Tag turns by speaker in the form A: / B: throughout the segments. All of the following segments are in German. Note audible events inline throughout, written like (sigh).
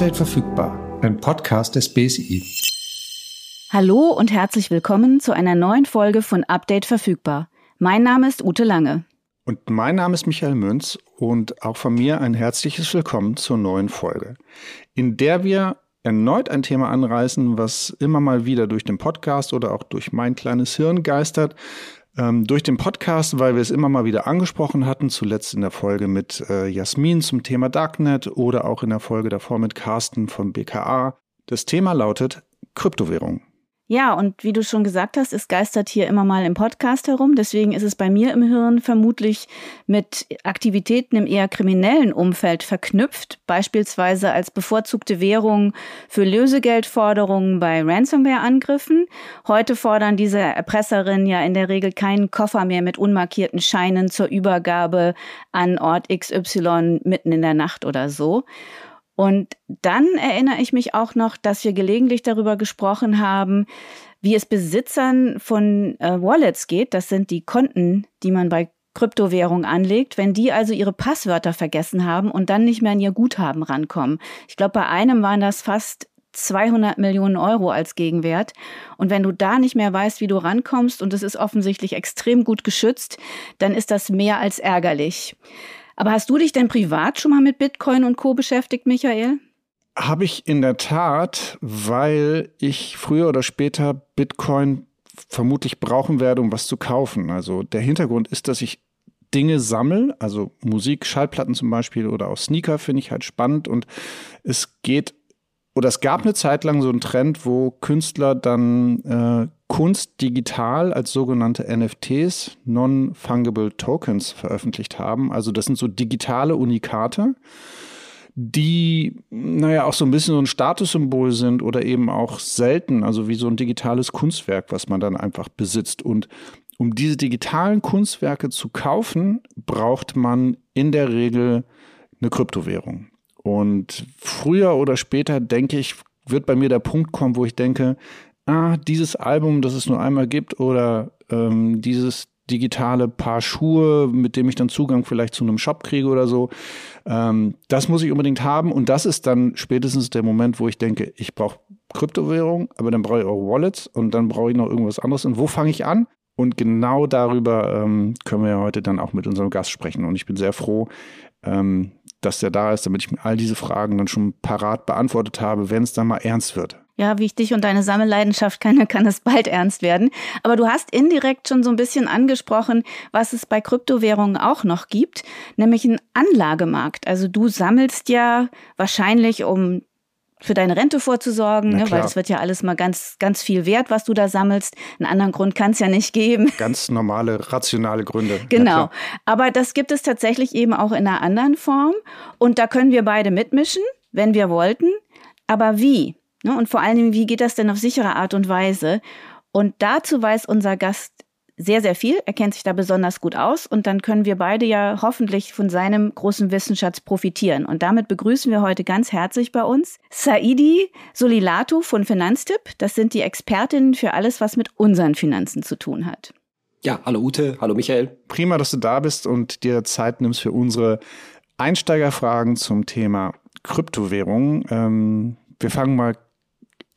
A: Update verfügbar, ein Podcast des BSI.
B: Hallo und herzlich willkommen zu einer neuen Folge von Update verfügbar. Mein Name ist Ute Lange.
A: Und mein Name ist Michael Münz und auch von mir ein herzliches Willkommen zur neuen Folge, in der wir erneut ein Thema anreißen, was immer mal wieder durch den Podcast oder auch durch mein kleines Hirn geistert, ähm, durch den Podcast, weil wir es immer mal wieder angesprochen hatten, zuletzt in der Folge mit äh, Jasmin zum Thema Darknet oder auch in der Folge davor mit Carsten vom BKA. Das Thema lautet Kryptowährung.
B: Ja, und wie du schon gesagt hast, es geistert hier immer mal im Podcast herum. Deswegen ist es bei mir im Hirn vermutlich mit Aktivitäten im eher kriminellen Umfeld verknüpft, beispielsweise als bevorzugte Währung für Lösegeldforderungen bei Ransomware-Angriffen. Heute fordern diese Erpresserinnen ja in der Regel keinen Koffer mehr mit unmarkierten Scheinen zur Übergabe an Ort XY mitten in der Nacht oder so. Und dann erinnere ich mich auch noch, dass wir gelegentlich darüber gesprochen haben, wie es Besitzern von äh, Wallets geht. Das sind die Konten, die man bei Kryptowährung anlegt, wenn die also ihre Passwörter vergessen haben und dann nicht mehr an ihr Guthaben rankommen. Ich glaube, bei einem waren das fast 200 Millionen Euro als Gegenwert. Und wenn du da nicht mehr weißt, wie du rankommst und es ist offensichtlich extrem gut geschützt, dann ist das mehr als ärgerlich. Aber hast du dich denn privat schon mal mit Bitcoin und Co beschäftigt, Michael?
A: Habe ich in der Tat, weil ich früher oder später Bitcoin vermutlich brauchen werde, um was zu kaufen. Also der Hintergrund ist, dass ich Dinge sammle, also Musik, Schallplatten zum Beispiel oder auch Sneaker finde ich halt spannend und es geht oder es gab eine Zeit lang so einen Trend, wo Künstler dann äh, Kunst digital als sogenannte NFTs, Non-Fungible Tokens, veröffentlicht haben. Also das sind so digitale Unikate, die, naja, auch so ein bisschen so ein Statussymbol sind oder eben auch selten, also wie so ein digitales Kunstwerk, was man dann einfach besitzt. Und um diese digitalen Kunstwerke zu kaufen, braucht man in der Regel eine Kryptowährung. Und früher oder später, denke ich, wird bei mir der Punkt kommen, wo ich denke, ah, dieses Album, das es nur einmal gibt, oder ähm, dieses digitale Paar Schuhe, mit dem ich dann Zugang vielleicht zu einem Shop kriege oder so. Ähm, das muss ich unbedingt haben. Und das ist dann spätestens der Moment, wo ich denke, ich brauche Kryptowährung, aber dann brauche ich auch Wallets und dann brauche ich noch irgendwas anderes. Und wo fange ich an? Und genau darüber ähm, können wir ja heute dann auch mit unserem Gast sprechen. Und ich bin sehr froh, ähm, dass der da ist, damit ich mir all diese Fragen dann schon parat beantwortet habe, wenn es dann mal ernst wird.
B: Ja, wie ich dich und deine Sammelleidenschaft kenne, kann es bald ernst werden. Aber du hast indirekt schon so ein bisschen angesprochen, was es bei Kryptowährungen auch noch gibt, nämlich einen Anlagemarkt. Also du sammelst ja wahrscheinlich, um für deine Rente vorzusorgen, ne, weil das wird ja alles mal ganz, ganz viel wert, was du da sammelst. Einen anderen Grund kann es ja nicht geben.
A: Ganz normale, rationale Gründe.
B: Genau. Aber das gibt es tatsächlich eben auch in einer anderen Form. Und da können wir beide mitmischen, wenn wir wollten. Aber wie? Ne? Und vor allen Dingen, wie geht das denn auf sichere Art und Weise? Und dazu weiß unser Gast sehr, sehr viel. Er kennt sich da besonders gut aus und dann können wir beide ja hoffentlich von seinem großen Wissensschatz profitieren. Und damit begrüßen wir heute ganz herzlich bei uns Saidi Solilatu von Finanztipp. Das sind die Expertinnen für alles, was mit unseren Finanzen zu tun hat.
C: Ja, hallo Ute, hallo Michael.
A: Prima, dass du da bist und dir Zeit nimmst für unsere Einsteigerfragen zum Thema Kryptowährungen. Ähm, wir fangen mal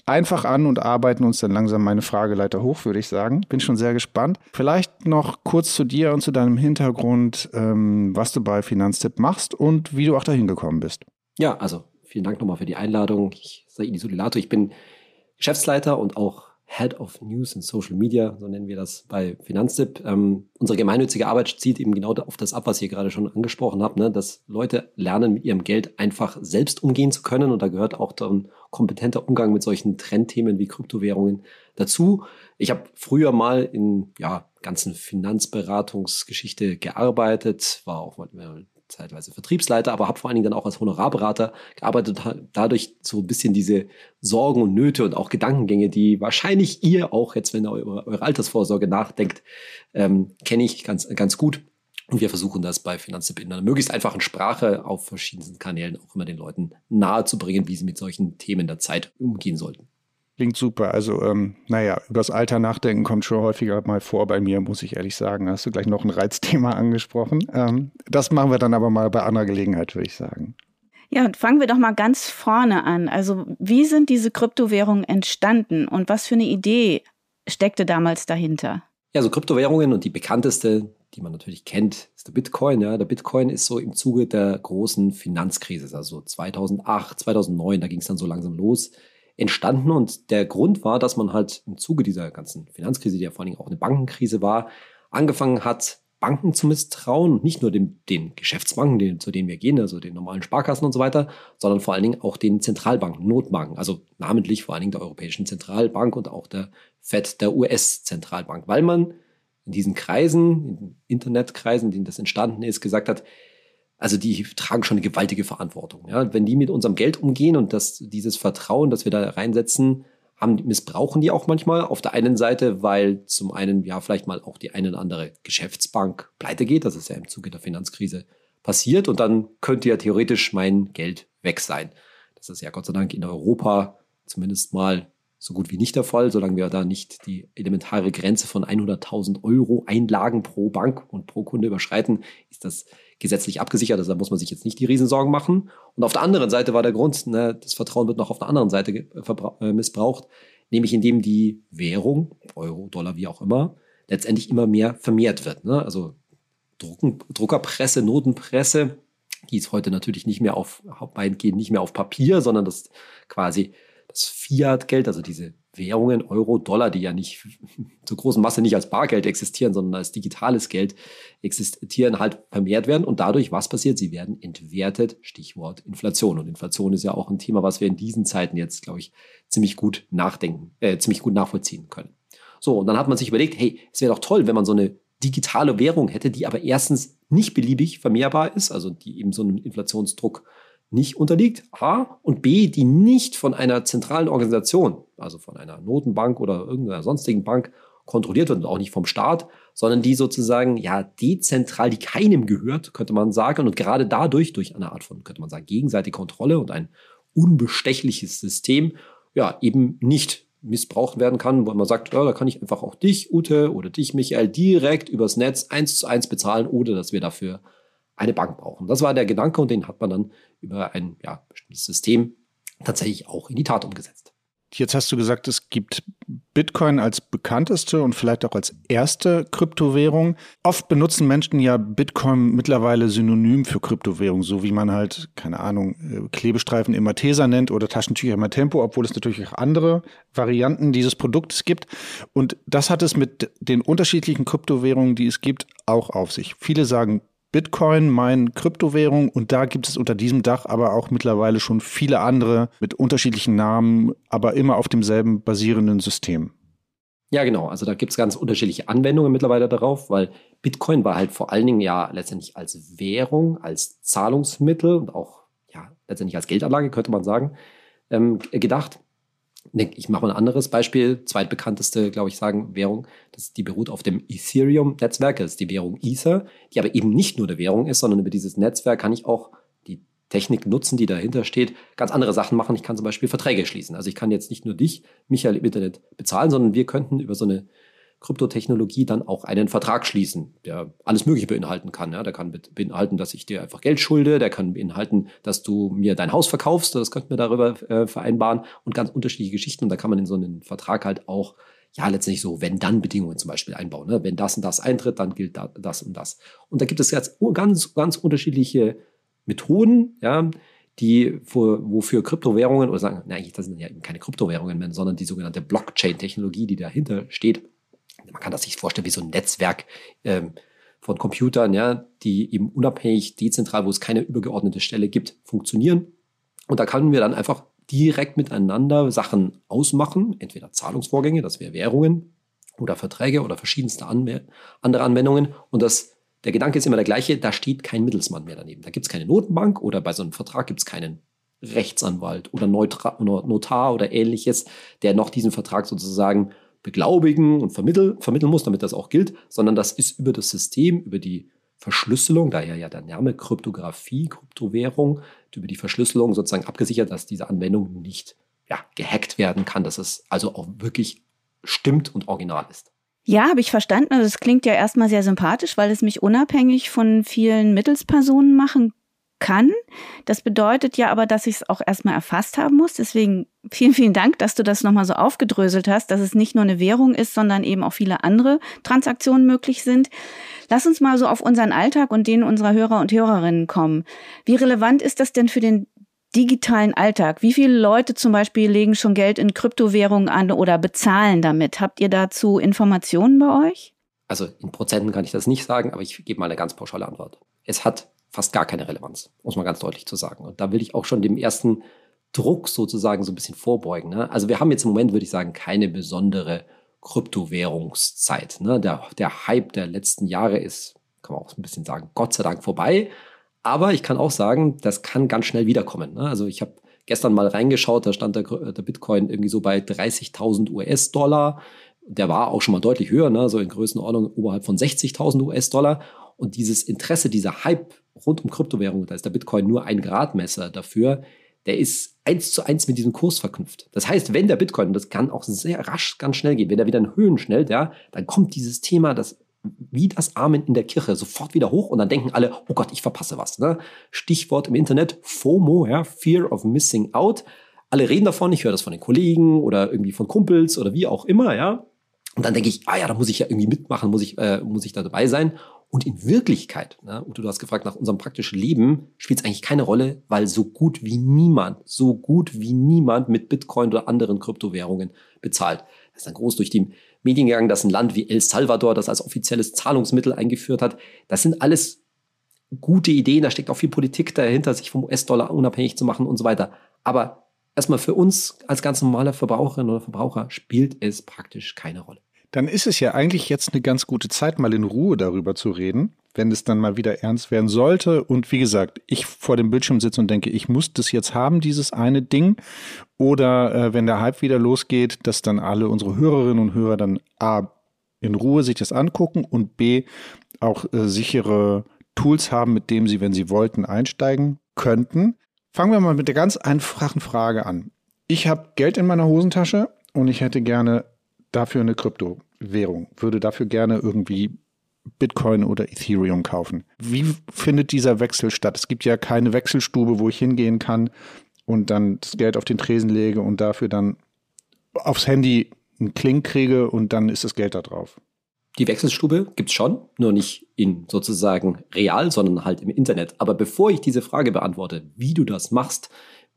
A: einfach an und arbeiten uns dann langsam meine Frageleiter hoch, würde ich sagen. Bin schon sehr gespannt. Vielleicht noch kurz zu dir und zu deinem Hintergrund, ähm, was du bei Finanztipp machst und wie du auch dahin gekommen bist.
C: Ja, also vielen Dank nochmal für die Einladung. Ich Saidi Sulilato, ich bin Geschäftsleiter und auch Head of News and Social Media, so nennen wir das bei Finanztipp. Ähm, unsere gemeinnützige Arbeit zieht eben genau auf das ab, was ihr gerade schon angesprochen habt, ne? dass Leute lernen, mit ihrem Geld einfach selbst umgehen zu können. Und da gehört auch dann kompetenter Umgang mit solchen Trendthemen wie Kryptowährungen dazu. Ich habe früher mal in ja, ganzen Finanzberatungsgeschichte gearbeitet, war auch mal zeitweise Vertriebsleiter, aber habe vor allen Dingen dann auch als Honorarberater gearbeitet, dadurch so ein bisschen diese Sorgen und Nöte und auch Gedankengänge, die wahrscheinlich ihr auch jetzt, wenn ihr über eure Altersvorsorge nachdenkt, ähm, kenne ich ganz, ganz gut. Und wir versuchen das bei Finanztipp in einer möglichst einfachen Sprache auf verschiedensten Kanälen auch immer den Leuten nahe zu bringen, wie sie mit solchen Themen der Zeit umgehen sollten.
A: Klingt super. Also, ähm, naja, übers Alter nachdenken kommt schon häufiger mal vor bei mir, muss ich ehrlich sagen. Hast du gleich noch ein Reizthema (laughs) angesprochen. Ähm, das machen wir dann aber mal bei anderer Gelegenheit, würde ich sagen.
B: Ja, fangen wir doch mal ganz vorne an. Also, wie sind diese Kryptowährungen entstanden und was für eine Idee steckte damals dahinter?
C: Ja, so Kryptowährungen und die bekannteste, die man natürlich kennt, ist der Bitcoin. Ja, der Bitcoin ist so im Zuge der großen Finanzkrise, also 2008, 2009, da ging es dann so langsam los, entstanden. Und der Grund war, dass man halt im Zuge dieser ganzen Finanzkrise, die ja vor allen Dingen auch eine Bankenkrise war, angefangen hat, Banken zu misstrauen, nicht nur dem, den Geschäftsbanken, den, zu denen wir gehen, also den normalen Sparkassen und so weiter, sondern vor allen Dingen auch den Zentralbanken, Notbanken, also namentlich vor allen Dingen der Europäischen Zentralbank und auch der FED, der US-Zentralbank, weil man in diesen Kreisen, in Internetkreisen, in denen das entstanden ist, gesagt hat, also die tragen schon eine gewaltige Verantwortung. Ja? Wenn die mit unserem Geld umgehen und das, dieses Vertrauen, das wir da reinsetzen, haben, missbrauchen die auch manchmal. Auf der einen Seite, weil zum einen ja vielleicht mal auch die eine oder andere Geschäftsbank pleite geht. Das ist ja im Zuge der Finanzkrise passiert. Und dann könnte ja theoretisch mein Geld weg sein. Das ist ja Gott sei Dank in Europa zumindest mal so gut wie nicht der Fall, solange wir da nicht die elementare Grenze von 100.000 Euro Einlagen pro Bank und pro Kunde überschreiten, ist das gesetzlich abgesichert. Also da muss man sich jetzt nicht die Riesensorgen machen. Und auf der anderen Seite war der Grund, ne, das Vertrauen wird noch auf der anderen Seite äh, missbraucht, nämlich indem die Währung, Euro, Dollar, wie auch immer, letztendlich immer mehr vermehrt wird. Ne? Also Drucken, Druckerpresse, Notenpresse, die ist heute natürlich nicht mehr auf, weitgehend nicht mehr auf Papier, sondern das quasi das Fiat-Geld, also diese Währungen, Euro, Dollar, die ja nicht (laughs) zur großen Masse nicht als Bargeld existieren, sondern als digitales Geld existieren, halt vermehrt werden. Und dadurch, was passiert? Sie werden entwertet. Stichwort Inflation. Und Inflation ist ja auch ein Thema, was wir in diesen Zeiten jetzt, glaube ich, ziemlich gut nachdenken, äh, ziemlich gut nachvollziehen können. So, und dann hat man sich überlegt, hey, es wäre doch toll, wenn man so eine digitale Währung hätte, die aber erstens nicht beliebig vermehrbar ist, also die eben so einem Inflationsdruck nicht unterliegt, A, und B, die nicht von einer zentralen Organisation, also von einer Notenbank oder irgendeiner sonstigen Bank kontrolliert wird und auch nicht vom Staat, sondern die sozusagen ja dezentral, die keinem gehört, könnte man sagen, und gerade dadurch, durch eine Art von, könnte man sagen, gegenseitige Kontrolle und ein unbestechliches System, ja, eben nicht missbraucht werden kann, wo man sagt, ja, da kann ich einfach auch dich, Ute, oder dich, Michael, direkt übers Netz eins zu eins bezahlen, ohne dass wir dafür eine Bank brauchen. Das war der Gedanke und den hat man dann über ein ja, bestimmtes System tatsächlich auch in die Tat umgesetzt.
A: Jetzt hast du gesagt, es gibt Bitcoin als bekannteste und vielleicht auch als erste Kryptowährung. Oft benutzen Menschen ja Bitcoin mittlerweile synonym für Kryptowährung, so wie man halt, keine Ahnung, äh, Klebestreifen immer Tesa nennt oder Taschentücher immer Tempo, obwohl es natürlich auch andere Varianten dieses Produktes gibt. Und das hat es mit den unterschiedlichen Kryptowährungen, die es gibt, auch auf sich. Viele sagen Bitcoin, mein Kryptowährung und da gibt es unter diesem Dach aber auch mittlerweile schon viele andere mit unterschiedlichen Namen, aber immer auf demselben basierenden System.
C: Ja, genau. Also da gibt es ganz unterschiedliche Anwendungen mittlerweile darauf, weil Bitcoin war halt vor allen Dingen ja letztendlich als Währung, als Zahlungsmittel und auch ja letztendlich als Geldanlage, könnte man sagen, ähm, gedacht ich mache mal ein anderes Beispiel, zweitbekannteste, glaube ich, sagen Währung, das, die beruht auf dem Ethereum-Netzwerk, das ist die Währung Ether, die aber eben nicht nur eine Währung ist, sondern über dieses Netzwerk kann ich auch die Technik nutzen, die dahinter steht, ganz andere Sachen machen. Ich kann zum Beispiel Verträge schließen. Also ich kann jetzt nicht nur dich, Michael, im Internet bezahlen, sondern wir könnten über so eine Kryptotechnologie dann auch einen Vertrag schließen, der alles Mögliche beinhalten kann. Ja, der kann beinhalten, dass ich dir einfach Geld schulde, der kann beinhalten, dass du mir dein Haus verkaufst, das könnten wir darüber äh, vereinbaren und ganz unterschiedliche Geschichten. Und da kann man in so einen Vertrag halt auch ja, letztendlich so Wenn-Dann-Bedingungen zum Beispiel einbauen. Ne? Wenn das und das eintritt, dann gilt da, das und das. Und da gibt es jetzt ganz, ganz unterschiedliche Methoden, ja, die für, wofür Kryptowährungen oder sagen, eigentlich das sind ja eben keine Kryptowährungen mehr, sondern die sogenannte Blockchain-Technologie, die dahinter steht, man kann das sich vorstellen wie so ein Netzwerk ähm, von Computern, ja, die eben unabhängig, dezentral, wo es keine übergeordnete Stelle gibt, funktionieren. Und da können wir dann einfach direkt miteinander Sachen ausmachen, entweder Zahlungsvorgänge, das wäre Währungen oder Verträge oder verschiedenste Anw andere Anwendungen. Und das, der Gedanke ist immer der gleiche, da steht kein Mittelsmann mehr daneben. Da gibt es keine Notenbank oder bei so einem Vertrag gibt es keinen Rechtsanwalt oder Notar oder ähnliches, der noch diesen Vertrag sozusagen beglaubigen und vermitteln, vermitteln muss, damit das auch gilt, sondern das ist über das System, über die Verschlüsselung, daher ja der Name Kryptographie, Kryptowährung, über die Verschlüsselung sozusagen abgesichert, dass diese Anwendung nicht ja, gehackt werden kann, dass es also auch wirklich stimmt und original ist.
B: Ja, habe ich verstanden. Also es klingt ja erstmal sehr sympathisch, weil es mich unabhängig von vielen Mittelspersonen machen kann. Das bedeutet ja aber, dass ich es auch erstmal erfasst haben muss. Deswegen vielen, vielen Dank, dass du das nochmal so aufgedröselt hast, dass es nicht nur eine Währung ist, sondern eben auch viele andere Transaktionen möglich sind. Lass uns mal so auf unseren Alltag und den unserer Hörer und Hörerinnen kommen. Wie relevant ist das denn für den digitalen Alltag? Wie viele Leute zum Beispiel legen schon Geld in Kryptowährungen an oder bezahlen damit? Habt ihr dazu Informationen bei euch?
C: Also in Prozenten kann ich das nicht sagen, aber ich gebe mal eine ganz pauschale Antwort. Es hat fast gar keine Relevanz, muss man ganz deutlich zu sagen. Und da will ich auch schon dem ersten Druck sozusagen so ein bisschen vorbeugen. Ne? Also wir haben jetzt im Moment, würde ich sagen, keine besondere Kryptowährungszeit. Ne? Der, der Hype der letzten Jahre ist, kann man auch ein bisschen sagen, Gott sei Dank vorbei. Aber ich kann auch sagen, das kann ganz schnell wiederkommen. Ne? Also ich habe gestern mal reingeschaut, da stand der, der Bitcoin irgendwie so bei 30.000 US-Dollar. Der war auch schon mal deutlich höher, ne? so in Größenordnung oberhalb von 60.000 US-Dollar. Und dieses Interesse, dieser Hype rund um Kryptowährungen, da ist der Bitcoin nur ein Gradmesser dafür, der ist eins zu eins mit diesem Kurs verknüpft. Das heißt, wenn der Bitcoin, und das kann auch sehr rasch, ganz schnell gehen, wenn er wieder in Höhen schnellt, ja, dann kommt dieses Thema, das wie das Amen in der Kirche sofort wieder hoch und dann denken alle, oh Gott, ich verpasse was. Ne? Stichwort im Internet, FOMO, ja, Fear of Missing Out. Alle reden davon, ich höre das von den Kollegen oder irgendwie von Kumpels oder wie auch immer, ja. Und dann denke ich, ah ja, da muss ich ja irgendwie mitmachen, muss ich, äh, muss ich da dabei sein. Und in Wirklichkeit, ne, Ute, du hast gefragt nach unserem praktischen Leben, spielt es eigentlich keine Rolle, weil so gut wie niemand, so gut wie niemand mit Bitcoin oder anderen Kryptowährungen bezahlt. Das ist dann groß durch die Medien gegangen, dass ein Land wie El Salvador das als offizielles Zahlungsmittel eingeführt hat. Das sind alles gute Ideen, da steckt auch viel Politik dahinter, sich vom US-Dollar unabhängig zu machen und so weiter. Aber erstmal für uns als ganz normale Verbraucherinnen oder Verbraucher spielt es praktisch keine Rolle.
A: Dann ist es ja eigentlich jetzt eine ganz gute Zeit, mal in Ruhe darüber zu reden, wenn es dann mal wieder ernst werden sollte. Und wie gesagt, ich vor dem Bildschirm sitze und denke, ich muss das jetzt haben, dieses eine Ding. Oder äh, wenn der Hype wieder losgeht, dass dann alle unsere Hörerinnen und Hörer dann A, in Ruhe sich das angucken und B, auch äh, sichere Tools haben, mit denen sie, wenn sie wollten, einsteigen könnten. Fangen wir mal mit der ganz einfachen Frage an. Ich habe Geld in meiner Hosentasche und ich hätte gerne dafür eine Kryptowährung, würde dafür gerne irgendwie Bitcoin oder Ethereum kaufen. Wie findet dieser Wechsel statt? Es gibt ja keine Wechselstube, wo ich hingehen kann und dann das Geld auf den Tresen lege und dafür dann aufs Handy einen Kling kriege und dann ist das Geld da drauf.
C: Die Wechselstube gibt es schon, nur nicht in sozusagen real, sondern halt im Internet. Aber bevor ich diese Frage beantworte, wie du das machst,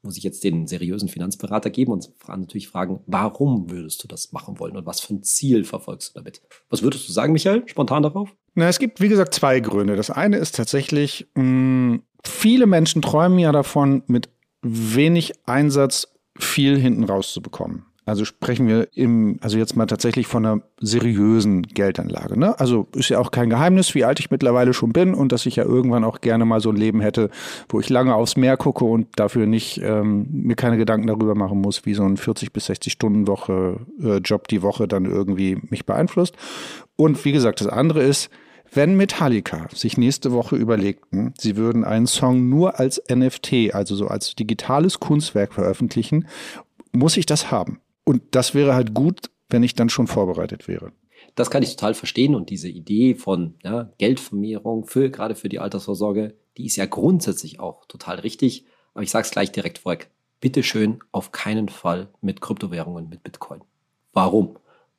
C: muss ich jetzt den seriösen Finanzberater geben und natürlich fragen, warum würdest du das machen wollen und was für ein Ziel verfolgst du damit? Was würdest du sagen, Michael, spontan darauf?
A: Na, es gibt, wie gesagt, zwei Gründe. Das eine ist tatsächlich, mh, mm, viele Menschen träumen ja davon, mit wenig Einsatz viel hinten rauszubekommen. Also sprechen wir im, also jetzt mal tatsächlich von einer seriösen Geldanlage. Ne? Also ist ja auch kein Geheimnis, wie alt ich mittlerweile schon bin und dass ich ja irgendwann auch gerne mal so ein Leben hätte, wo ich lange aufs Meer gucke und dafür nicht ähm, mir keine Gedanken darüber machen muss, wie so ein 40 bis 60 Stunden Woche äh, Job die Woche dann irgendwie mich beeinflusst. Und wie gesagt, das andere ist, wenn Metallica sich nächste Woche überlegten, sie würden einen Song nur als NFT, also so als digitales Kunstwerk veröffentlichen, muss ich das haben. Und das wäre halt gut, wenn ich dann schon vorbereitet wäre.
C: Das kann ich total verstehen und diese Idee von ja, Geldvermehrung für gerade für die Altersvorsorge, die ist ja grundsätzlich auch total richtig. Aber ich sage es gleich direkt vorweg: Bitte schön auf keinen Fall mit Kryptowährungen, mit Bitcoin. Warum?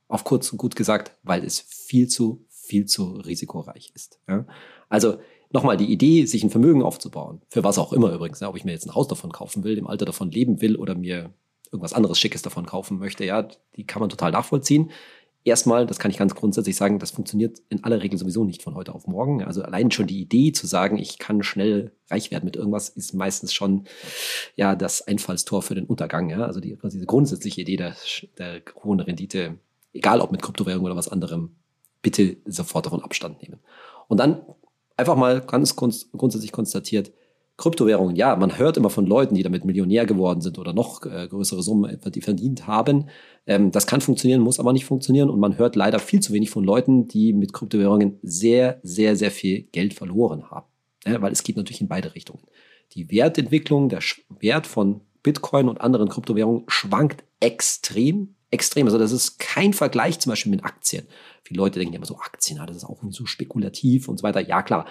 C: Auf kurz und gut gesagt, weil es viel zu viel zu risikoreich ist. Ja? Also nochmal die Idee, sich ein Vermögen aufzubauen, für was auch immer übrigens, ja, ob ich mir jetzt ein Haus davon kaufen will, im Alter davon leben will oder mir irgendwas anderes Schickes davon kaufen möchte, ja, die kann man total nachvollziehen. Erstmal, das kann ich ganz grundsätzlich sagen, das funktioniert in aller Regel sowieso nicht von heute auf morgen. Also allein schon die Idee zu sagen, ich kann schnell reich werden mit irgendwas, ist meistens schon ja das Einfallstor für den Untergang. Ja? Also die, diese grundsätzliche Idee der, der hohen Rendite, egal ob mit Kryptowährung oder was anderem, bitte sofort davon Abstand nehmen. Und dann einfach mal ganz grundsätzlich konstatiert, Kryptowährungen, ja, man hört immer von Leuten, die damit Millionär geworden sind oder noch äh, größere Summen die verdient haben. Ähm, das kann funktionieren, muss aber nicht funktionieren. Und man hört leider viel zu wenig von Leuten, die mit Kryptowährungen sehr, sehr, sehr viel Geld verloren haben. Ja, weil es geht natürlich in beide Richtungen. Die Wertentwicklung, der Wert von Bitcoin und anderen Kryptowährungen schwankt extrem, extrem. Also das ist kein Vergleich zum Beispiel mit Aktien. Viele Leute denken immer so, Aktien, das ist auch so spekulativ und so weiter. Ja, klar,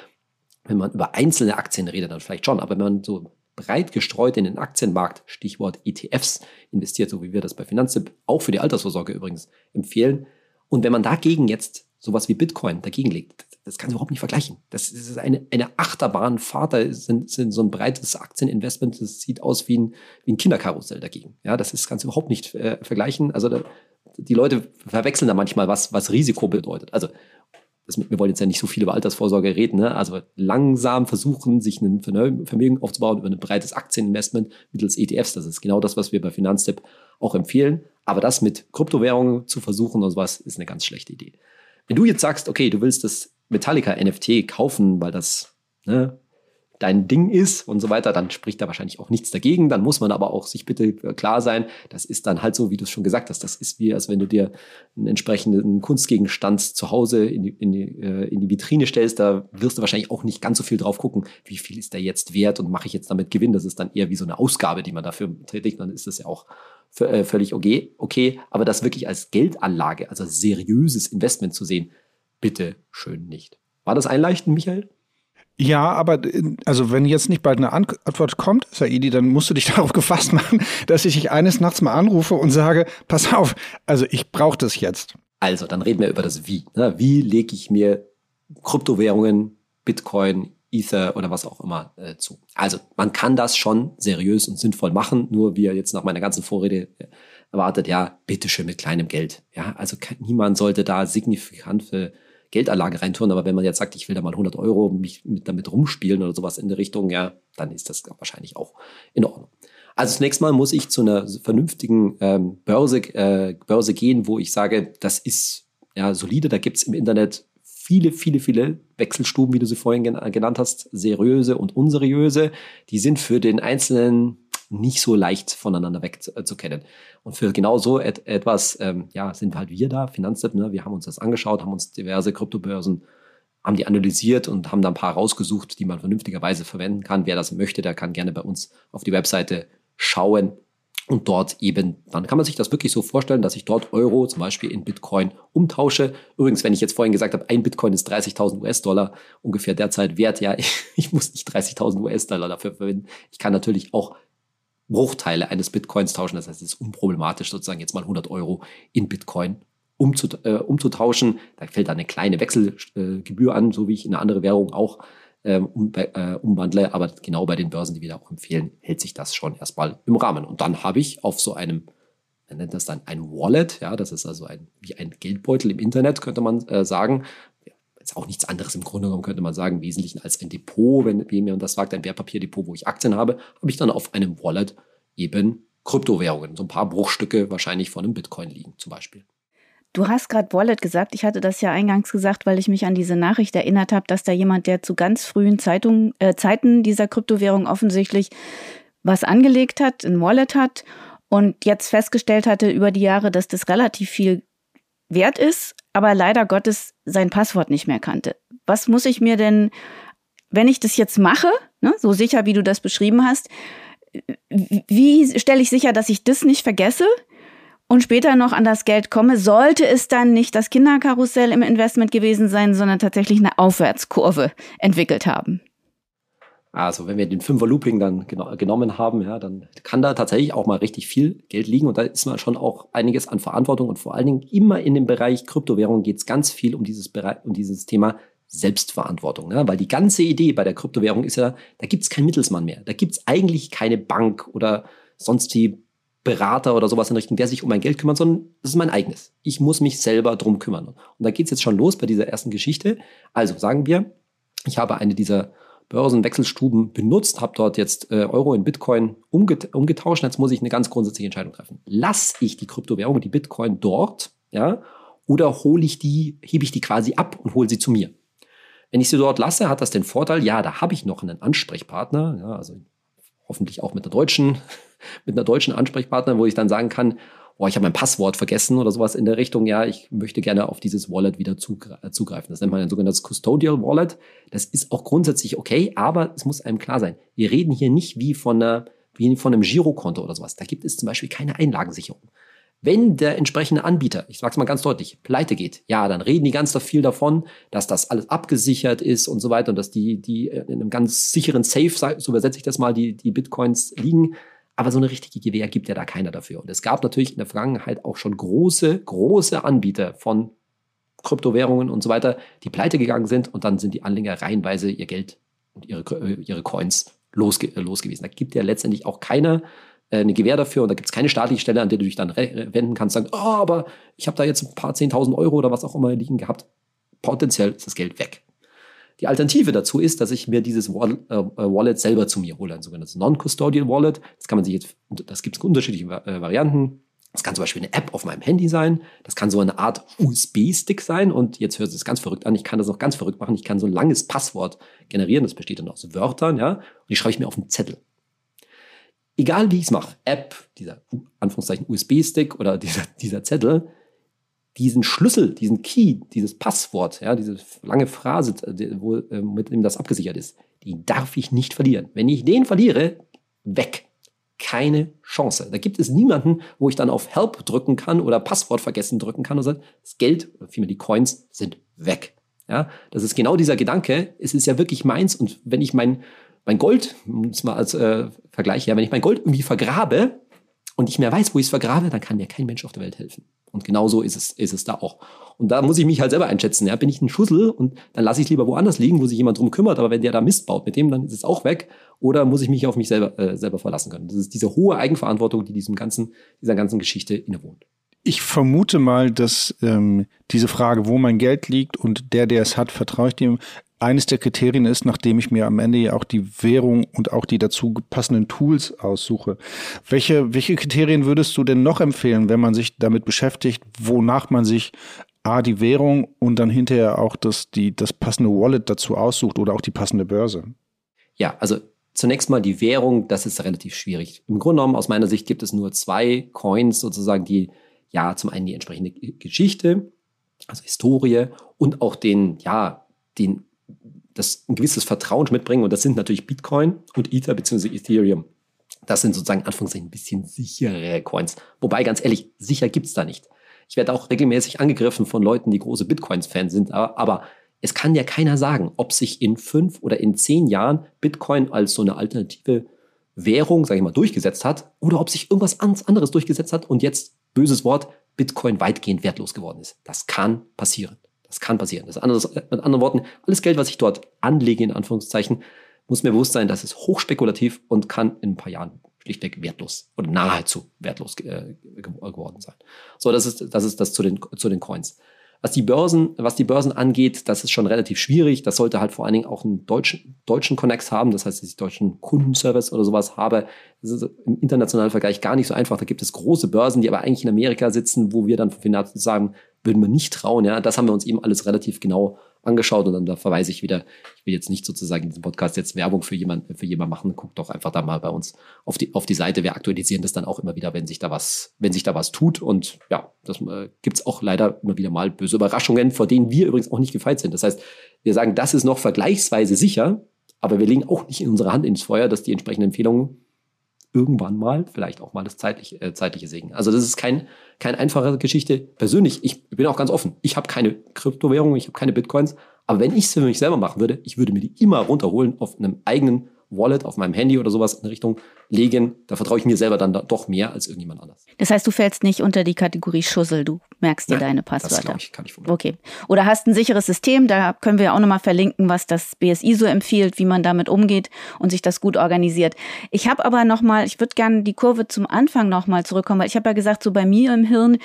C: wenn man über einzelne Aktien redet, dann vielleicht schon, aber wenn man so breit gestreut in den Aktienmarkt, Stichwort ETFs, investiert, so wie wir das bei Finanztipp auch für die Altersvorsorge übrigens empfehlen. Und wenn man dagegen jetzt sowas wie Bitcoin dagegen legt, das kann sich überhaupt nicht vergleichen. Das ist eine, eine Achterbahnfahrt, da sind, sind so ein breites Aktieninvestment, das sieht aus wie ein, wie ein Kinderkarussell dagegen. Ja, das ist ganz überhaupt nicht äh, vergleichen. Also da, die Leute verwechseln da manchmal, was, was Risiko bedeutet. Also das, wir wollen jetzt ja nicht so viel über Altersvorsorge reden, ne? also langsam versuchen, sich ein Vermögen aufzubauen über ein breites Aktieninvestment mittels ETFs. Das ist genau das, was wir bei Finanztipp auch empfehlen. Aber das mit Kryptowährungen zu versuchen oder sowas, ist eine ganz schlechte Idee. Wenn du jetzt sagst, okay, du willst das Metallica NFT kaufen, weil das ne, dein Ding ist und so weiter, dann spricht da wahrscheinlich auch nichts dagegen. Dann muss man aber auch sich bitte klar sein, das ist dann halt so, wie du es schon gesagt hast. Das ist wie, als wenn du dir einen entsprechenden Kunstgegenstand zu Hause in die, in, die, äh, in die Vitrine stellst. Da wirst du wahrscheinlich auch nicht ganz so viel drauf gucken, wie viel ist der jetzt wert und mache ich jetzt damit Gewinn. Das ist dann eher wie so eine Ausgabe, die man dafür tätigt. Dann ist das ja auch äh, völlig okay. okay. Aber das wirklich als Geldanlage, also seriöses Investment zu sehen, bitte schön nicht. War das einleuchtend, Michael?
A: Ja, aber also wenn jetzt nicht bald eine Antwort kommt, Saidi, dann musst du dich (laughs) darauf gefasst machen, dass ich dich eines Nachts mal anrufe und sage, pass auf, also ich brauche das jetzt.
C: Also, dann reden wir über das Wie. Ne? Wie lege ich mir Kryptowährungen, Bitcoin, Ether oder was auch immer äh, zu. Also man kann das schon seriös und sinnvoll machen, nur wie er jetzt nach meiner ganzen Vorrede äh, erwartet, ja, bitteschön mit kleinem Geld. Ja, also niemand sollte da signifikante Geldanlage reintun. Aber wenn man jetzt sagt, ich will da mal 100 Euro mich mit, damit rumspielen oder sowas in der Richtung, ja, dann ist das wahrscheinlich auch in Ordnung. Also zunächst mal muss ich zu einer vernünftigen ähm, Börse, äh, Börse gehen, wo ich sage, das ist ja solide. Da gibt's im Internet viele, viele, viele Wechselstuben, wie du sie vorhin genannt hast, seriöse und unseriöse. Die sind für den einzelnen nicht so leicht voneinander wegzukennen. Und für genau so et etwas, ähm, ja, sind halt wir da, Finanztipp, ne? wir haben uns das angeschaut, haben uns diverse Kryptobörsen haben die analysiert und haben da ein paar rausgesucht, die man vernünftigerweise verwenden kann. Wer das möchte, der kann gerne bei uns auf die Webseite schauen und dort eben, dann kann man sich das wirklich so vorstellen, dass ich dort Euro zum Beispiel in Bitcoin umtausche. Übrigens, wenn ich jetzt vorhin gesagt habe, ein Bitcoin ist 30.000 US-Dollar ungefähr derzeit wert, ja, ich, (laughs) ich muss nicht 30.000 US-Dollar dafür verwenden. Ich kann natürlich auch Bruchteile eines Bitcoins tauschen. Das heißt, es ist unproblematisch, sozusagen jetzt mal 100 Euro in Bitcoin umzut äh, umzutauschen. Da fällt eine kleine Wechselgebühr an, so wie ich in eine andere Währung auch ähm, um, äh, umwandle. Aber genau bei den Börsen, die wir da auch empfehlen, hält sich das schon erstmal im Rahmen. Und dann habe ich auf so einem, man nennt das dann ein Wallet, ja, das ist also ein, wie ein Geldbeutel im Internet, könnte man äh, sagen, ist auch nichts anderes im Grunde genommen, könnte man sagen, im Wesentlichen als ein Depot, wenn, mir das sagt, ein Wertpapierdepot, wo ich Aktien habe, habe ich dann auf einem Wallet eben Kryptowährungen, so ein paar Bruchstücke wahrscheinlich von einem Bitcoin liegen zum Beispiel.
B: Du hast gerade Wallet gesagt. Ich hatte das ja eingangs gesagt, weil ich mich an diese Nachricht erinnert habe, dass da jemand, der zu ganz frühen Zeitung, äh, Zeiten dieser Kryptowährung offensichtlich was angelegt hat, ein Wallet hat und jetzt festgestellt hatte über die Jahre, dass das relativ viel wert ist, aber leider Gottes sein Passwort nicht mehr kannte. Was muss ich mir denn, wenn ich das jetzt mache, ne, so sicher wie du das beschrieben hast, wie stelle ich sicher, dass ich das nicht vergesse und später noch an das Geld komme? Sollte es dann nicht das Kinderkarussell im Investment gewesen sein, sondern tatsächlich eine Aufwärtskurve entwickelt haben?
C: Also wenn wir den Fünfer Looping dann geno genommen haben, ja, dann kann da tatsächlich auch mal richtig viel Geld liegen und da ist man schon auch einiges an Verantwortung und vor allen Dingen immer in dem Bereich Kryptowährung geht es ganz viel um dieses, Bereich, um dieses Thema Selbstverantwortung. Ne? Weil die ganze Idee bei der Kryptowährung ist ja, da gibt es keinen Mittelsmann mehr. Da gibt es eigentlich keine Bank oder sonst wie Berater oder sowas in Richtung, der sich um mein Geld kümmert, sondern das ist mein eigenes. Ich muss mich selber drum kümmern. Und da geht es jetzt schon los bei dieser ersten Geschichte. Also sagen wir, ich habe eine dieser Börsenwechselstuben benutzt, habe dort jetzt äh, Euro in Bitcoin umget umgetauscht. Jetzt muss ich eine ganz grundsätzliche Entscheidung treffen. Lass ich die Kryptowährung, die Bitcoin dort, ja, oder hole ich die, hebe ich die quasi ab und hole sie zu mir? Wenn ich sie dort lasse, hat das den Vorteil, ja, da habe ich noch einen Ansprechpartner, ja, also hoffentlich auch mit einer deutschen, (laughs) mit einer deutschen Ansprechpartner, wo ich dann sagen kann, oh, ich habe mein Passwort vergessen oder sowas in der Richtung, ja, ich möchte gerne auf dieses Wallet wieder äh, zugreifen. Das nennt man ein sogenanntes Custodial Wallet. Das ist auch grundsätzlich okay, aber es muss einem klar sein. Wir reden hier nicht wie von einer, wie von einem Girokonto oder sowas. Da gibt es zum Beispiel keine Einlagensicherung. Wenn der entsprechende Anbieter, ich sag's mal ganz deutlich, pleite geht, ja, dann reden die ganz viel davon, dass das alles abgesichert ist und so weiter und dass die, die in einem ganz sicheren Safe, so übersetze ich das mal, die, die Bitcoins liegen. Aber so eine richtige Gewähr gibt ja da keiner dafür. Und es gab natürlich in der Vergangenheit auch schon große, große Anbieter von Kryptowährungen und so weiter, die pleite gegangen sind und dann sind die Anleger reihenweise ihr Geld und ihre, ihre Coins losge losgewiesen. Da gibt ja letztendlich auch keiner äh, eine Gewähr dafür und da gibt es keine staatliche Stelle, an der du dich dann wenden kannst, sagen, oh, aber ich habe da jetzt ein paar 10.000 Euro oder was auch immer liegen gehabt. Potenziell ist das Geld weg. Die Alternative dazu ist, dass ich mir dieses Wallet, äh, Wallet selber zu mir hole, ein sogenanntes Non-Custodial Wallet. Das kann man sich jetzt, das gibt es unterschiedliche äh, Varianten. Das kann zum Beispiel eine App auf meinem Handy sein. Das kann so eine Art USB-Stick sein. Und jetzt hört es ganz verrückt an. Ich kann das noch ganz verrückt machen. Ich kann so ein langes Passwort generieren. Das besteht dann aus Wörtern, ja. Und die schreibe ich mir auf einen Zettel egal wie ich es mache, App, dieser Anführungszeichen USB-Stick oder (laughs) dieser, dieser Zettel, diesen Schlüssel, diesen Key, dieses Passwort, ja, diese lange Phrase, wo, äh, mit dem das abgesichert ist, die darf ich nicht verlieren. Wenn ich den verliere, weg. Keine Chance. Da gibt es niemanden, wo ich dann auf Help drücken kann oder Passwort vergessen drücken kann und sagt, das Geld, oder vielmehr die Coins, sind weg. Ja, das ist genau dieser Gedanke. Es ist ja wirklich meins und wenn ich mein, mein Gold, um es mal als äh, Vergleich her, wenn ich mein Gold irgendwie vergrabe und nicht mehr weiß, wo ich es vergrabe, dann kann mir kein Mensch auf der Welt helfen. Und genauso ist es, ist es da auch. Und da muss ich mich halt selber einschätzen. Ja, bin ich ein Schussel und dann lasse ich lieber woanders liegen, wo sich jemand drum kümmert. Aber wenn der da Mist baut mit dem, dann ist es auch weg. Oder muss ich mich auf mich selber, äh, selber verlassen können? Das ist diese hohe Eigenverantwortung, die diesem ganzen, dieser ganzen Geschichte innewohnt.
A: Ich vermute mal, dass ähm, diese Frage, wo mein Geld liegt und der, der es hat, vertraue ich dem, eines der Kriterien ist, nachdem ich mir am Ende ja auch die Währung und auch die dazu passenden Tools aussuche. Welche, welche Kriterien würdest du denn noch empfehlen, wenn man sich damit beschäftigt, wonach man sich A, die Währung und dann hinterher auch das, die, das passende Wallet dazu aussucht oder auch die passende Börse?
C: Ja, also zunächst mal die Währung, das ist relativ schwierig. Im Grunde genommen, aus meiner Sicht gibt es nur zwei Coins sozusagen, die ja zum einen die entsprechende Geschichte, also Historie und auch den, ja, den das ein gewisses Vertrauen mitbringen. Und das sind natürlich Bitcoin und Ether bzw. Ethereum. Das sind sozusagen Anführungszeichen ein bisschen sichere Coins. Wobei, ganz ehrlich, sicher gibt's da nicht. Ich werde auch regelmäßig angegriffen von Leuten, die große Bitcoins-Fans sind, aber, aber es kann ja keiner sagen, ob sich in fünf oder in zehn Jahren Bitcoin als so eine alternative Währung, sage ich mal, durchgesetzt hat oder ob sich irgendwas anderes durchgesetzt hat und jetzt, böses Wort, Bitcoin weitgehend wertlos geworden ist. Das kann passieren. Das kann passieren. Das andere, mit anderen Worten, alles Geld, was ich dort anlege, in Anführungszeichen, muss mir bewusst sein, das ist hochspekulativ und kann in ein paar Jahren schlichtweg wertlos oder nahezu wertlos äh, geworden sein. So, das ist, das ist das zu den, zu den Coins. Was die Börsen, was die Börsen angeht, das ist schon relativ schwierig. Das sollte halt vor allen Dingen auch einen deutschen, deutschen Connex haben. Das heißt, dass ich deutschen Kundenservice oder sowas habe. Das ist im internationalen Vergleich gar nicht so einfach. Da gibt es große Börsen, die aber eigentlich in Amerika sitzen, wo wir dann von Finanz sagen, würden wir nicht trauen. Ja, das haben wir uns eben alles relativ genau angeschaut und dann da verweise ich wieder, ich will jetzt nicht sozusagen in diesem Podcast jetzt Werbung für jemanden für jemanden machen, guckt doch einfach da mal bei uns auf die auf die Seite. Wir aktualisieren das dann auch immer wieder, wenn sich da was wenn sich da was tut und ja, das äh, gibt's auch leider immer wieder mal böse Überraschungen, vor denen wir übrigens auch nicht gefeit sind. Das heißt, wir sagen, das ist noch vergleichsweise sicher, aber wir legen auch nicht in unsere Hand ins Feuer, dass die entsprechenden Empfehlungen irgendwann mal, vielleicht auch mal das zeitliche, äh, zeitliche Segen. Also das ist kein, keine einfache Geschichte. Persönlich, ich bin auch ganz offen. Ich habe keine Kryptowährung, ich habe keine Bitcoins. Aber wenn ich es für mich selber machen würde, ich würde mir die immer runterholen auf einem eigenen Wallet auf meinem Handy oder sowas in Richtung legen, da vertraue ich mir selber dann doch mehr als irgendjemand anders.
B: Das heißt, du fällst nicht unter die Kategorie Schussel, du merkst dir Nein, deine Passwörter.
C: Das ich, kann ich von
B: Okay. Oder hast ein sicheres System, da können wir auch nochmal verlinken, was das BSI so empfiehlt, wie man damit umgeht und sich das gut organisiert. Ich habe aber nochmal, ich würde gerne die Kurve zum Anfang nochmal zurückkommen, weil ich habe ja gesagt, so bei mir im Hirn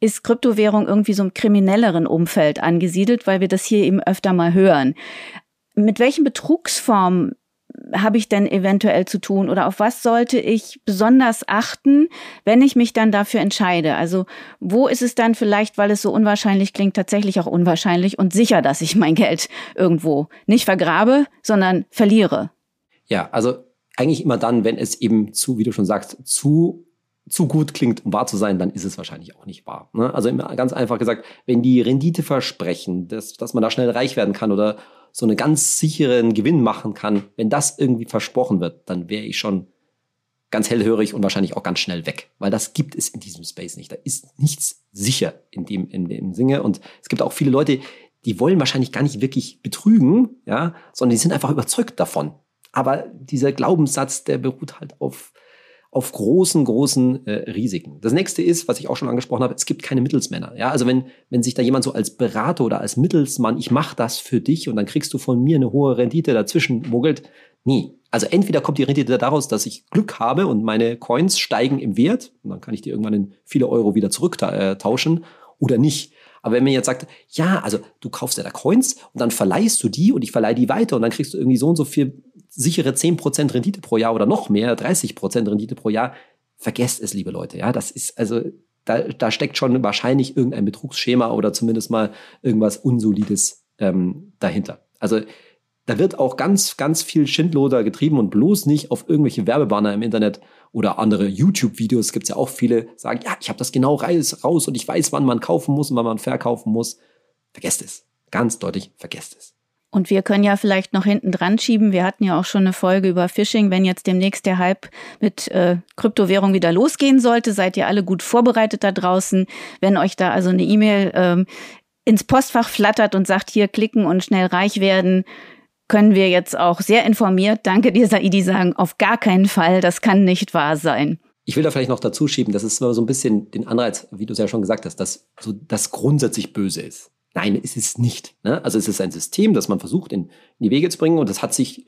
B: ist Kryptowährung irgendwie so im kriminelleren Umfeld angesiedelt, weil wir das hier eben öfter mal hören. Mit welchen Betrugsformen habe ich denn eventuell zu tun oder auf was sollte ich besonders achten, wenn ich mich dann dafür entscheide? Also wo ist es dann vielleicht, weil es so unwahrscheinlich klingt, tatsächlich auch unwahrscheinlich und sicher, dass ich mein Geld irgendwo nicht vergrabe, sondern verliere?
C: Ja, also eigentlich immer dann, wenn es eben zu, wie du schon sagst, zu zu gut klingt, um wahr zu sein, dann ist es wahrscheinlich auch nicht wahr. Ne? Also ganz einfach gesagt, wenn die Rendite versprechen, dass, dass man da schnell reich werden kann oder so einen ganz sicheren Gewinn machen kann, wenn das irgendwie versprochen wird, dann wäre ich schon ganz hellhörig und wahrscheinlich auch ganz schnell weg, weil das gibt es in diesem Space nicht. Da ist nichts sicher in dem, in dem Sinne. Und es gibt auch viele Leute, die wollen wahrscheinlich gar nicht wirklich betrügen, ja, sondern die sind einfach überzeugt davon. Aber dieser Glaubenssatz, der beruht halt auf, auf großen, großen äh, Risiken. Das nächste ist, was ich auch schon angesprochen habe, es gibt keine Mittelsmänner. Ja, also wenn, wenn sich da jemand so als Berater oder als Mittelsmann, ich mache das für dich und dann kriegst du von mir eine hohe Rendite dazwischen mogelt, nie. Also entweder kommt die Rendite daraus, dass ich Glück habe und meine Coins steigen im Wert und dann kann ich die irgendwann in viele Euro wieder zurücktauschen oder nicht. Aber wenn man jetzt sagt, ja, also du kaufst ja da Coins und dann verleihst du die und ich verleihe die weiter und dann kriegst du irgendwie so und so viel sichere 10% Rendite pro Jahr oder noch mehr, 30% Rendite pro Jahr, vergesst es, liebe Leute. Ja, das ist also, da, da steckt schon wahrscheinlich irgendein Betrugsschema oder zumindest mal irgendwas Unsolides ähm, dahinter. Also da wird auch ganz, ganz viel Schindloder getrieben und bloß nicht auf irgendwelche Werbebanner im Internet oder andere YouTube-Videos gibt es ja auch viele, sagen, ja, ich habe das genau raus und ich weiß, wann man kaufen muss und wann man verkaufen muss. Vergesst es. Ganz deutlich, vergesst es.
B: Und wir können ja vielleicht noch hinten dran schieben. Wir hatten ja auch schon eine Folge über Phishing. Wenn jetzt demnächst der Hype mit äh, Kryptowährung wieder losgehen sollte, seid ihr alle gut vorbereitet da draußen. Wenn euch da also eine E-Mail ähm, ins Postfach flattert und sagt, hier klicken und schnell reich werden, können wir jetzt auch sehr informiert, danke dir, Saidi, sagen, auf gar keinen Fall, das kann nicht wahr sein.
C: Ich will da vielleicht noch dazu schieben, dass es so ein bisschen den Anreiz, wie du es ja schon gesagt hast, dass so das grundsätzlich böse ist. Nein, ist es nicht. Ne? Also es ist ein System, das man versucht in, in, die Wege zu bringen und das hat sich,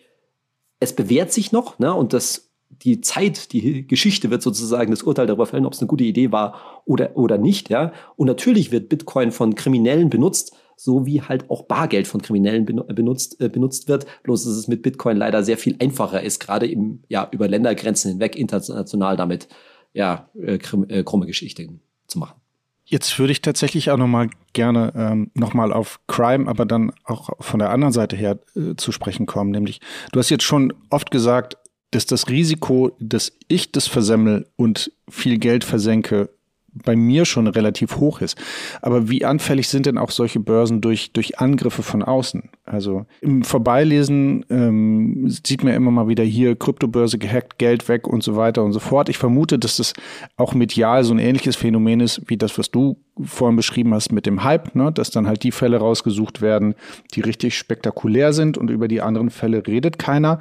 C: es bewährt sich noch ne? und das die Zeit, die Geschichte wird sozusagen das Urteil darüber fällen, ob es eine gute Idee war oder, oder nicht. Ja? Und natürlich wird Bitcoin von Kriminellen benutzt, so wie halt auch Bargeld von Kriminellen benutzt, äh, benutzt wird. Bloß dass es mit Bitcoin leider sehr viel einfacher ist, gerade im, ja, über Ländergrenzen hinweg international damit ja, äh, äh, krumme Geschichten zu machen.
A: Jetzt würde ich tatsächlich auch noch mal gerne ähm, noch mal auf Crime, aber dann auch von der anderen Seite her äh, zu sprechen kommen. Nämlich, du hast jetzt schon oft gesagt, dass das Risiko, dass ich das versemmel und viel Geld versenke, bei mir schon relativ hoch ist. Aber wie anfällig sind denn auch solche Börsen durch, durch Angriffe von außen? Also im Vorbeilesen ähm, sieht man immer mal wieder hier Kryptobörse gehackt, Geld weg und so weiter und so fort. Ich vermute, dass das auch medial so ein ähnliches Phänomen ist, wie das, was du vorhin beschrieben hast mit dem Hype, ne? dass dann halt die Fälle rausgesucht werden, die richtig spektakulär sind und über die anderen Fälle redet keiner.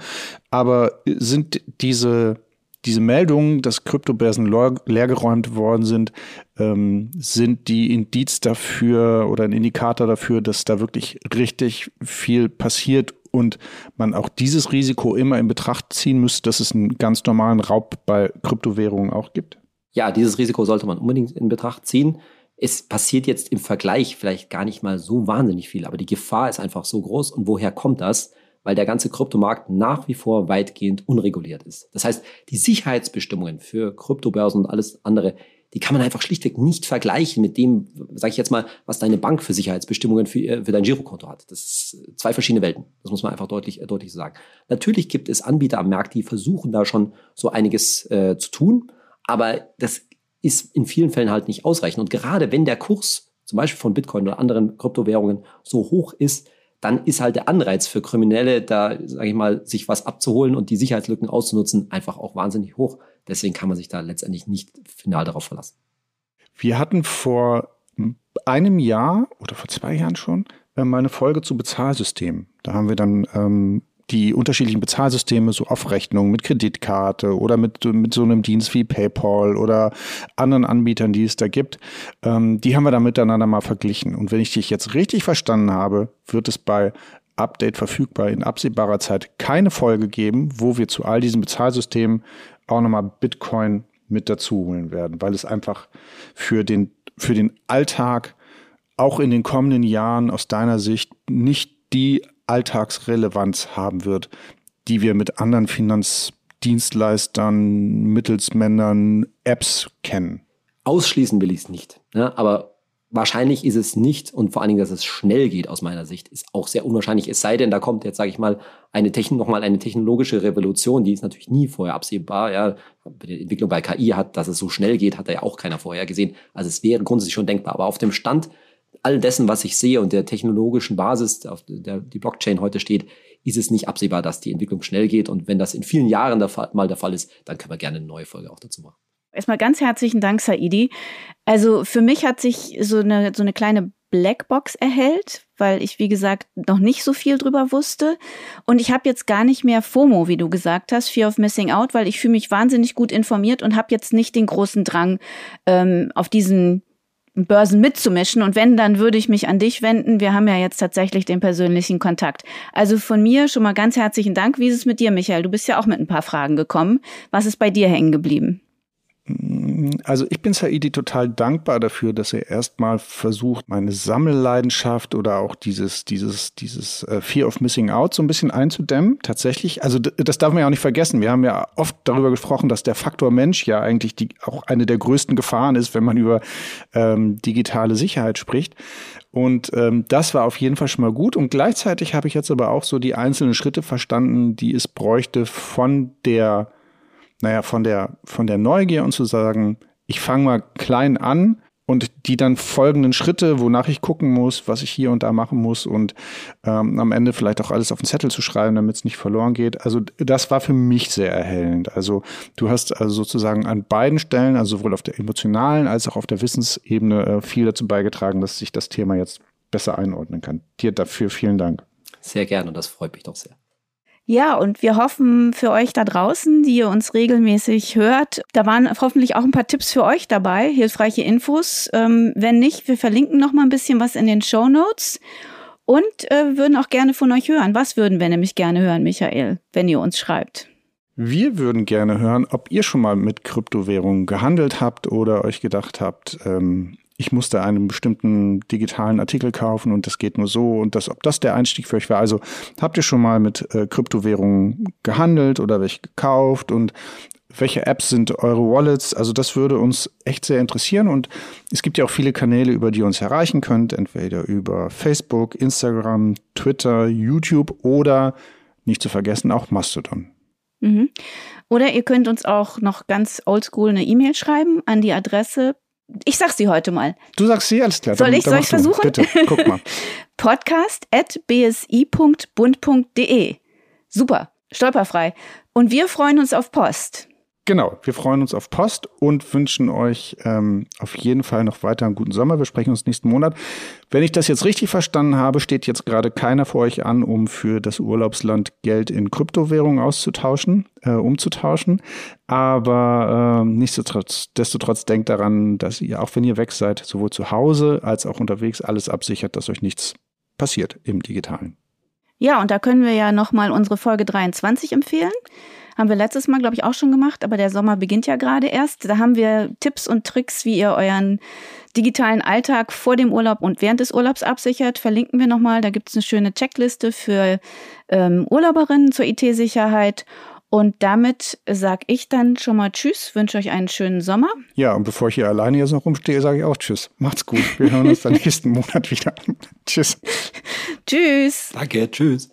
A: Aber sind diese diese Meldungen, dass Kryptobörsen leergeräumt worden sind, ähm, sind die Indiz dafür oder ein Indikator dafür, dass da wirklich richtig viel passiert und man auch dieses Risiko immer in Betracht ziehen müsste, dass es einen ganz normalen Raub bei Kryptowährungen auch gibt?
C: Ja, dieses Risiko sollte man unbedingt in Betracht ziehen. Es passiert jetzt im Vergleich vielleicht gar nicht mal so wahnsinnig viel, aber die Gefahr ist einfach so groß. Und woher kommt das? Weil der ganze Kryptomarkt nach wie vor weitgehend unreguliert ist. Das heißt, die Sicherheitsbestimmungen für Kryptobörsen und alles andere, die kann man einfach schlichtweg nicht vergleichen mit dem, sage ich jetzt mal, was deine Bank für Sicherheitsbestimmungen für, äh, für dein Girokonto hat. Das sind zwei verschiedene Welten. Das muss man einfach deutlich, äh, deutlich sagen. Natürlich gibt es Anbieter am Markt, die versuchen da schon so einiges äh, zu tun, aber das ist in vielen Fällen halt nicht ausreichend. Und gerade wenn der Kurs zum Beispiel von Bitcoin oder anderen Kryptowährungen so hoch ist, dann ist halt der Anreiz für Kriminelle, da, sage ich mal, sich was abzuholen und die Sicherheitslücken auszunutzen, einfach auch wahnsinnig hoch. Deswegen kann man sich da letztendlich nicht final darauf verlassen.
A: Wir hatten vor einem Jahr oder vor zwei Jahren schon äh, mal eine Folge zu Bezahlsystemen. Da haben wir dann ähm, die unterschiedlichen Bezahlsysteme, so auf Rechnung mit Kreditkarte oder mit, mit so einem Dienst wie PayPal oder anderen Anbietern, die es da gibt, ähm, die haben wir da miteinander mal verglichen. Und wenn ich dich jetzt richtig verstanden habe, wird es bei Update verfügbar in absehbarer Zeit keine Folge geben, wo wir zu all diesen Bezahlsystemen auch nochmal Bitcoin mit dazu holen werden, weil es einfach für den, für den Alltag auch in den kommenden Jahren aus deiner Sicht nicht die Alltagsrelevanz haben wird, die wir mit anderen Finanzdienstleistern, Mittelsmännern, Apps kennen.
C: Ausschließen will ich es nicht. Ne? Aber wahrscheinlich ist es nicht und vor allen Dingen, dass es schnell geht aus meiner Sicht, ist auch sehr unwahrscheinlich. Es sei denn, da kommt jetzt, sage ich mal, eine Techn nochmal eine technologische Revolution, die ist natürlich nie vorher absehbar. Ja, die Entwicklung bei KI hat, dass es so schnell geht, hat da ja auch keiner vorher gesehen. Also es wäre grundsätzlich schon denkbar. Aber auf dem Stand all dessen, was ich sehe und der technologischen Basis, auf der die Blockchain heute steht, ist es nicht absehbar, dass die Entwicklung schnell geht. Und wenn das in vielen Jahren der Fall, mal der Fall ist, dann können wir gerne eine neue Folge auch dazu machen.
B: Erstmal ganz herzlichen Dank, Saidi. Also für mich hat sich so eine, so eine kleine Blackbox erhält, weil ich, wie gesagt, noch nicht so viel drüber wusste. Und ich habe jetzt gar nicht mehr FOMO, wie du gesagt hast, Fear of Missing Out, weil ich fühle mich wahnsinnig gut informiert und habe jetzt nicht den großen Drang, ähm, auf diesen Börsen mitzumischen. Und wenn, dann würde ich mich an dich wenden. Wir haben ja jetzt tatsächlich den persönlichen Kontakt. Also von mir schon mal ganz herzlichen Dank. Wie ist es mit dir, Michael? Du bist ja auch mit ein paar Fragen gekommen. Was ist bei dir hängen geblieben?
A: Also ich bin Saidi total dankbar dafür, dass er erstmal versucht, meine Sammelleidenschaft oder auch dieses, dieses, dieses äh, Fear of Missing Out so ein bisschen einzudämmen. Tatsächlich. Also das darf man ja auch nicht vergessen. Wir haben ja oft darüber gesprochen, dass der Faktor Mensch ja eigentlich die, auch eine der größten Gefahren ist, wenn man über ähm, digitale Sicherheit spricht. Und ähm, das war auf jeden Fall schon mal gut. Und gleichzeitig habe ich jetzt aber auch so die einzelnen Schritte verstanden, die es bräuchte von der naja, von der, von der Neugier und zu sagen, ich fange mal klein an und die dann folgenden Schritte, wonach ich gucken muss, was ich hier und da machen muss und ähm, am Ende vielleicht auch alles auf den Zettel zu schreiben, damit es nicht verloren geht. Also das war für mich sehr erhellend. Also du hast also sozusagen an beiden Stellen, also sowohl auf der emotionalen als auch auf der Wissensebene, äh, viel dazu beigetragen, dass sich das Thema jetzt besser einordnen kann. Dir dafür vielen Dank.
C: Sehr gerne und das freut mich doch sehr.
B: Ja, und wir hoffen für euch da draußen, die ihr uns regelmäßig hört, da waren hoffentlich auch ein paar Tipps für euch dabei, hilfreiche Infos. Ähm, wenn nicht, wir verlinken noch mal ein bisschen was in den Show Notes und äh, würden auch gerne von euch hören. Was würden wir nämlich gerne hören, Michael, wenn ihr uns schreibt?
A: Wir würden gerne hören, ob ihr schon mal mit Kryptowährungen gehandelt habt oder euch gedacht habt, ähm, ich musste einen bestimmten digitalen Artikel kaufen und das geht nur so und das, ob das der Einstieg für euch war. Also habt ihr schon mal mit äh, Kryptowährungen gehandelt oder welche gekauft und welche Apps sind eure Wallets? Also das würde uns echt sehr interessieren und es gibt ja auch viele Kanäle, über die ihr uns erreichen könnt, entweder über Facebook, Instagram, Twitter, YouTube oder nicht zu vergessen auch Mastodon.
B: Mhm. Oder ihr könnt uns auch noch ganz oldschool eine E-Mail schreiben an die Adresse ich sag sie heute mal.
A: Du sagst sie, alles klar.
B: Soll ich, soll ich versuchen?
A: Bitte, guck mal. (laughs)
B: Podcast at bsi.bund.de. Super, stolperfrei. Und wir freuen uns auf Post.
A: Genau, wir freuen uns auf Post und wünschen euch ähm, auf jeden Fall noch weiter einen guten Sommer. Wir sprechen uns nächsten Monat. Wenn ich das jetzt richtig verstanden habe, steht jetzt gerade keiner vor euch an, um für das Urlaubsland Geld in Kryptowährungen auszutauschen, äh, umzutauschen. Aber äh, nichtsdestotrotz destotrotz denkt daran, dass ihr, auch wenn ihr weg seid, sowohl zu Hause als auch unterwegs alles absichert, dass euch nichts passiert im Digitalen.
B: Ja, und da können wir ja nochmal unsere Folge 23 empfehlen. Haben wir letztes Mal, glaube ich, auch schon gemacht, aber der Sommer beginnt ja gerade erst. Da haben wir Tipps und Tricks, wie ihr euren digitalen Alltag vor dem Urlaub und während des Urlaubs absichert. Verlinken wir nochmal. Da gibt es eine schöne Checkliste für ähm, Urlauberinnen zur IT-Sicherheit. Und damit sage ich dann schon mal Tschüss, wünsche euch einen schönen Sommer.
A: Ja, und bevor ich hier alleine jetzt noch rumstehe, sage ich auch Tschüss. Macht's gut. Wir hören uns dann (laughs) nächsten Monat wieder. tschüss. (laughs)
B: tschüss.
C: Danke, tschüss.